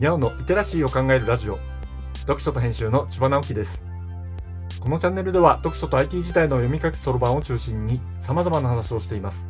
にゃおのリテラシーを考えるラジオ。読書と編集の千葉直樹です。このチャンネルでは読書と IT 時代の読み書きそろばんを中心に様々な話をしています。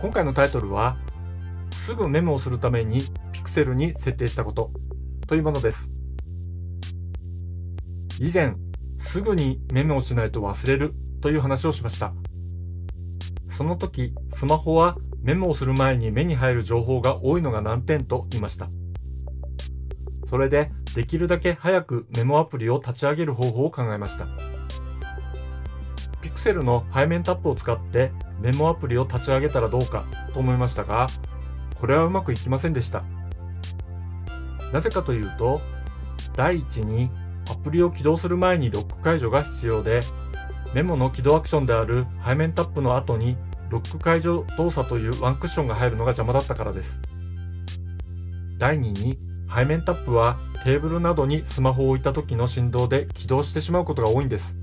今回のタイトルはすぐメモをするためにピクセルに設定したことというものです。以前すぐにメモをしないと忘れるという話をしました。その時スマホはメモをする前に目に入る情報が多いのが難点と言いました。それで、できるだけ早くメモアプリを立ち上げる方法を考えました。ピクセルの背面タップを使ってメモアプリを立ち上げたらどうかと思いましたが、これはうまくいきませんでした。なぜかというと、第一にアプリを起動する前にロック解除が必要で、メモの起動アクションである背面タップの後にロック解除動作というワンクッションが入るのが邪魔だったからです。第2に、背面タップはテーブルなどにスマホを置いた時の振動で起動してしまうことが多いんです。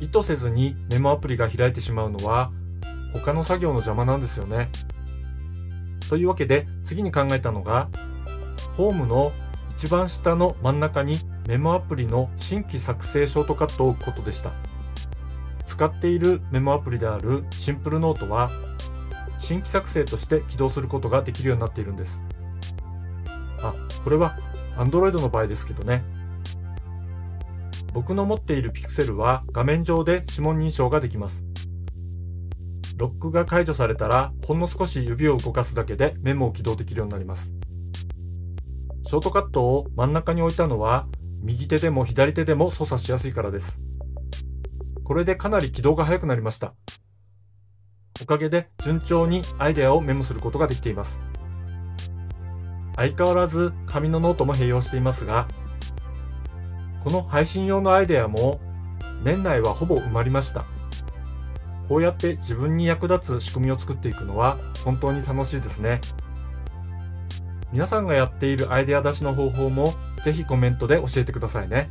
意図せずにメモアプリが開いてしまうのは他の作業の邪魔なんですよね。というわけで次に考えたのが、ホームの一番下の真ん中にメモアプリの新規作成ショートカットを置くことでした。使っているメモアプリであるシンプルノートは新規作成として起動することができるようになっているんです。あ、これは Android の場合ですけどね。僕の持っている Pixel は画面上で指紋認証ができます。ロックが解除されたらほんの少し指を動かすだけでメモを起動できるようになります。ショートカットを真ん中に置いたのは右手でも左手でも操作しやすいからです。これでかなり起動が早くなりました。おかげで順調にアイデアをメモすることができています。相変わらず紙のノートも併用していますが、この配信用のアイデアも年内はほぼ埋まりました。こうやって自分に役立つ仕組みを作っていくのは本当に楽しいですね。皆さんがやっているアイデア出しの方法もぜひコメントで教えてくださいね。